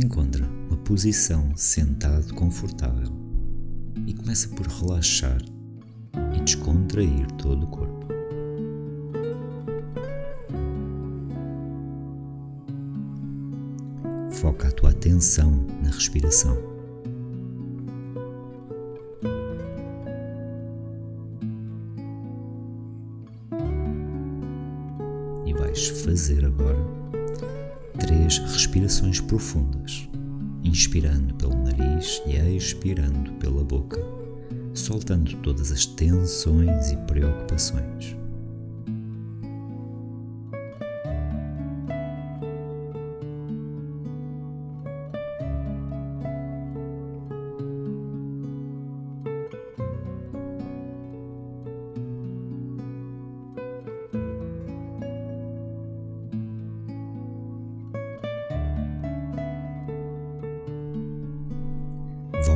Encontra uma posição sentado confortável e começa por relaxar e descontrair todo o corpo. Foca a tua atenção na respiração. E vais fazer agora três respirações profundas, inspirando pelo nariz e expirando pela boca, soltando todas as tensões e preocupações.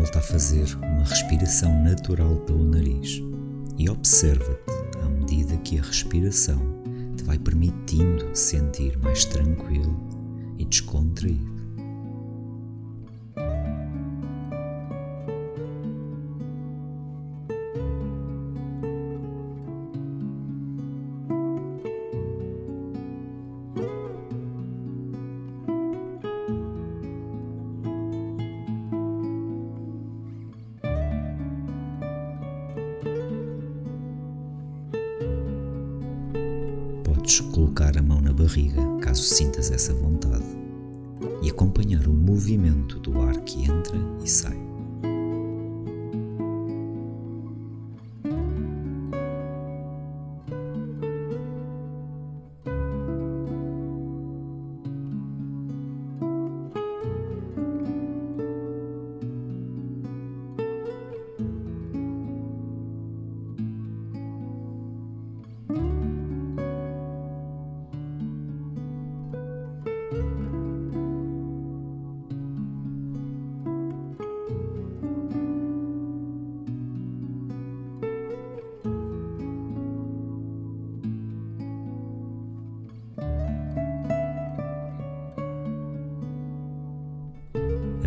Volta a fazer uma respiração natural pelo nariz e observa-te à medida que a respiração te vai permitindo sentir mais tranquilo e descontraído. Podes colocar a mão na barriga caso sintas essa vontade e acompanhar o movimento do ar que entra e sai.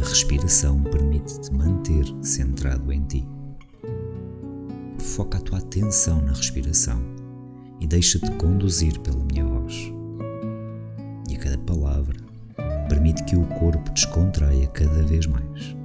Respiração permite-te manter centrado em ti. Foca a tua atenção na respiração e deixa-te conduzir pela minha voz. E a cada palavra, permite que o corpo descontraia cada vez mais.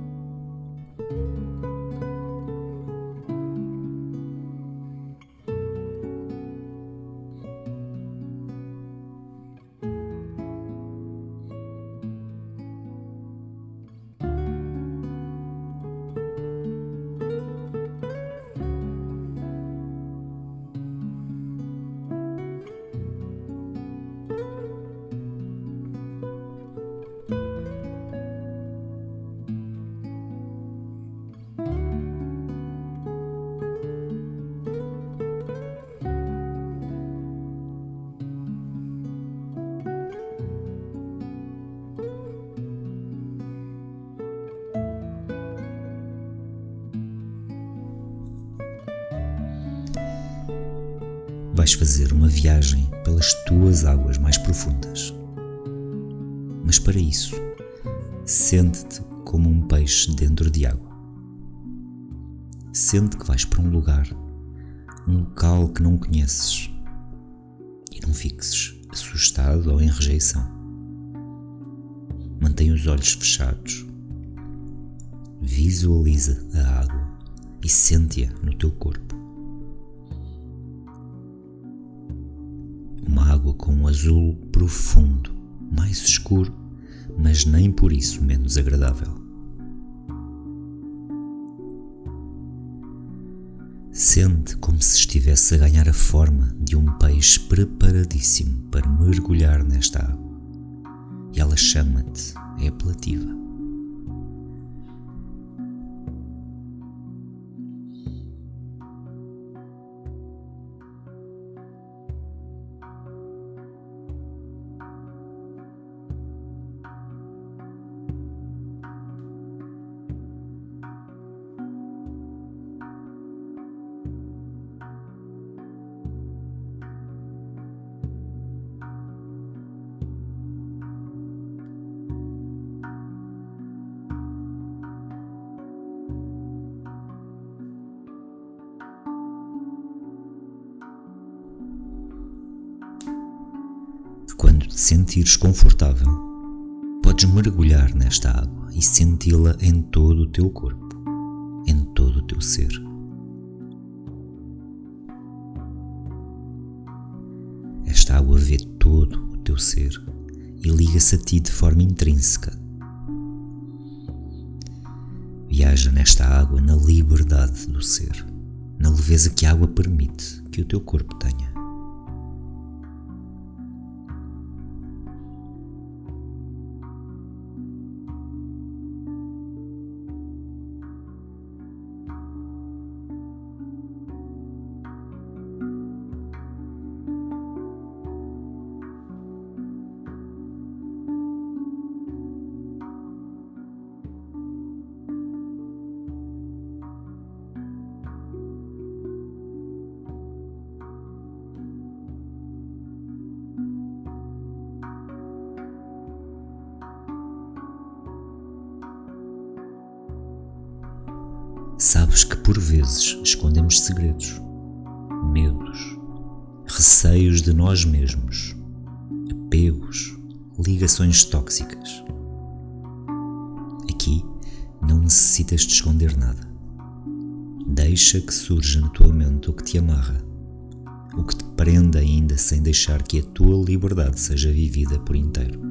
Vais fazer uma viagem pelas tuas águas mais profundas. Mas para isso, sente-te como um peixe dentro de água. Sente que vais para um lugar, um local que não conheces e não fiques assustado ou em rejeição. Mantém os olhos fechados. Visualiza a água e sente-a no teu corpo. Uma água com um azul profundo, mais escuro, mas nem por isso menos agradável. Sente como se estivesse a ganhar a forma de um peixe preparadíssimo para mergulhar nesta água. E ela chama-te, é apelativa. Te sentires confortável, podes mergulhar nesta água e senti-la em todo o teu corpo, em todo o teu ser. Esta água vê todo o teu ser e liga-se a ti de forma intrínseca. Viaja nesta água na liberdade do ser, na leveza que a água permite que o teu corpo tenha. Sabes que por vezes escondemos segredos, medos, receios de nós mesmos, apegos, ligações tóxicas. Aqui não necessitas de esconder nada. Deixa que surja na tua mente o que te amarra, o que te prende ainda sem deixar que a tua liberdade seja vivida por inteiro.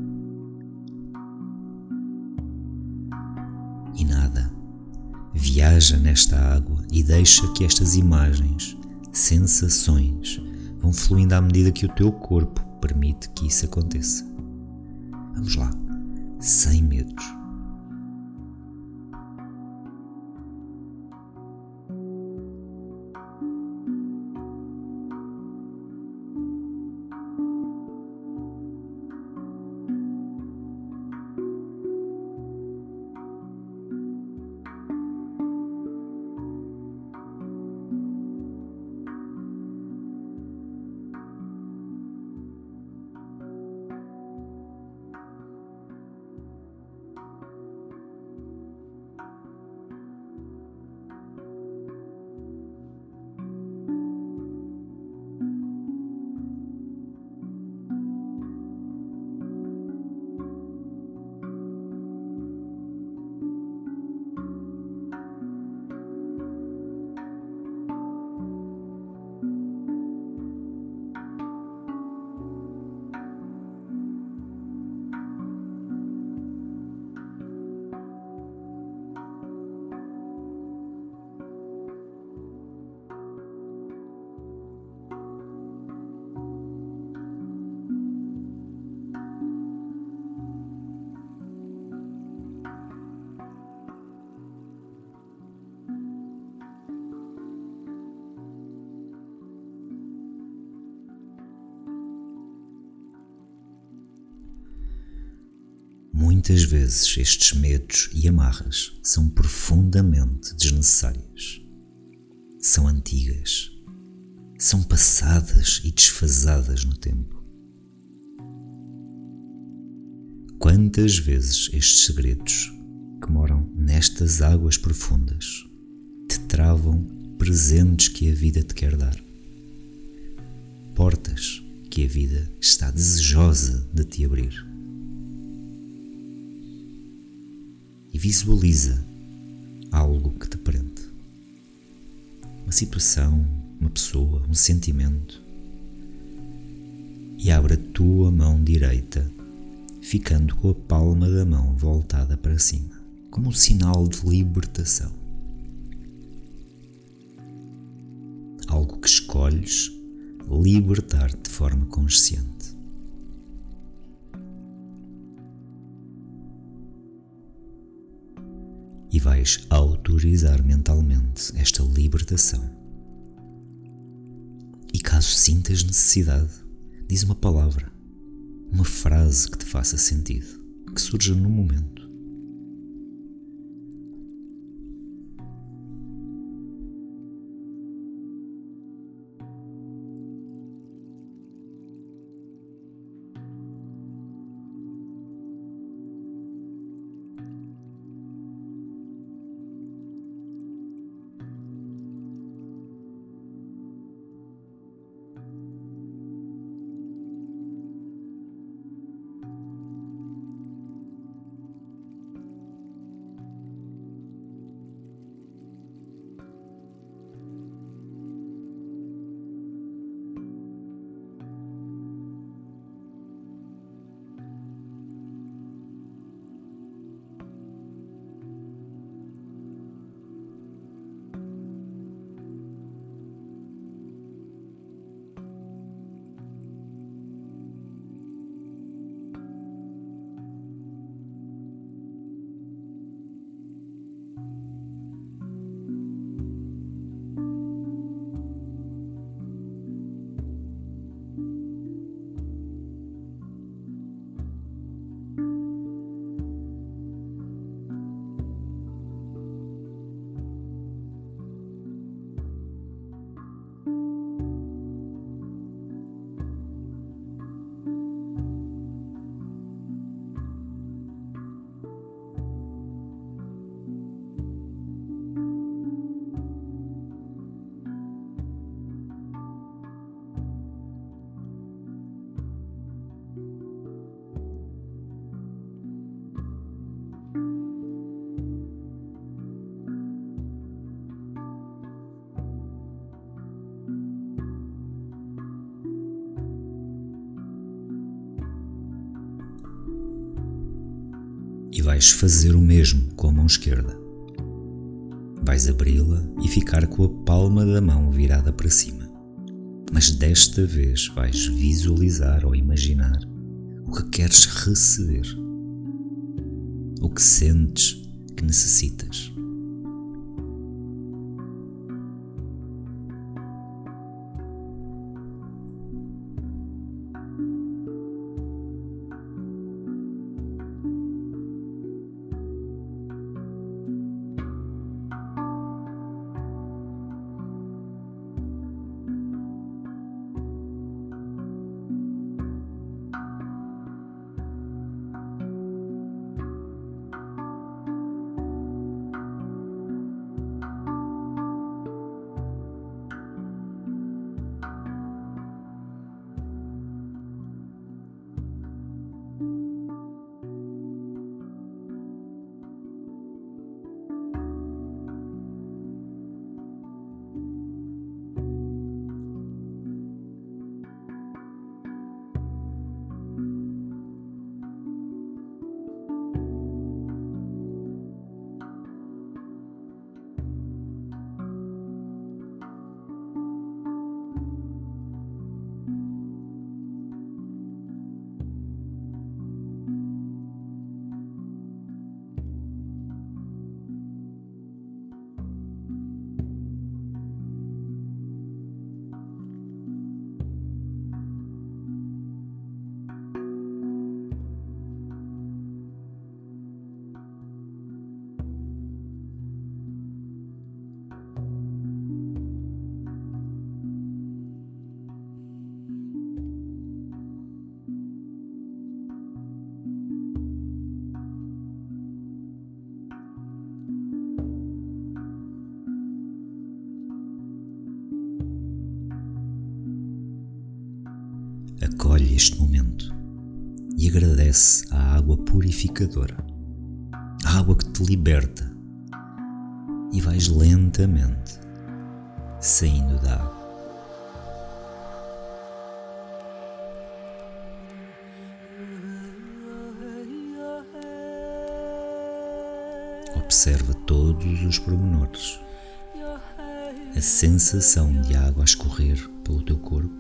Viaja nesta água e deixa que estas imagens, sensações, vão fluindo à medida que o teu corpo permite que isso aconteça. Vamos lá, sem medos. Muitas vezes estes medos e amarras são profundamente desnecessárias. São antigas, são passadas e desfasadas no tempo. Quantas vezes estes segredos que moram nestas águas profundas te travam presentes que a vida te quer dar? Portas que a vida está desejosa de te abrir. Visualiza algo que te prende. Uma situação, uma pessoa, um sentimento. E abre a tua mão direita, ficando com a palma da mão voltada para cima, como um sinal de libertação. Algo que escolhes libertar de forma consciente. Vais autorizar mentalmente esta libertação. E caso sintas necessidade, diz uma palavra, uma frase que te faça sentido, que surja no momento. Vais fazer o mesmo com a mão esquerda. Vais abri-la e ficar com a palma da mão virada para cima. Mas desta vez vais visualizar ou imaginar o que queres receber, o que sentes que necessitas. Acolhe este momento e agradece à água purificadora, a água que te liberta, e vais lentamente saindo da água. Observa todos os pormenores, a sensação de água a escorrer pelo teu corpo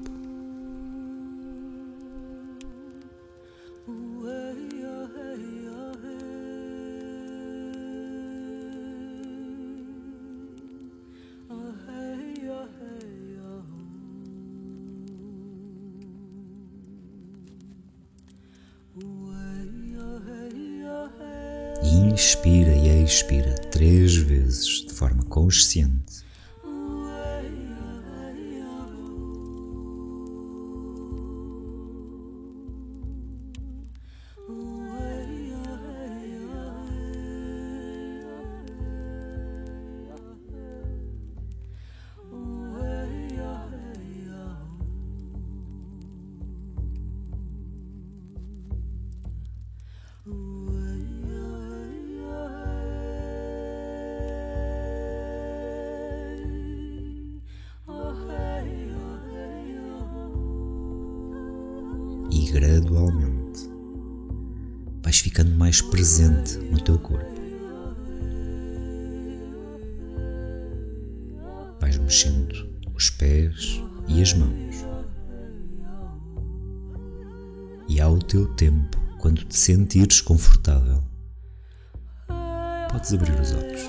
Inspira e expira três vezes de forma consciente. Gradualmente vais ficando mais presente no teu corpo. Vais mexendo os pés e as mãos. E ao teu tempo, quando te sentires confortável, podes abrir os olhos.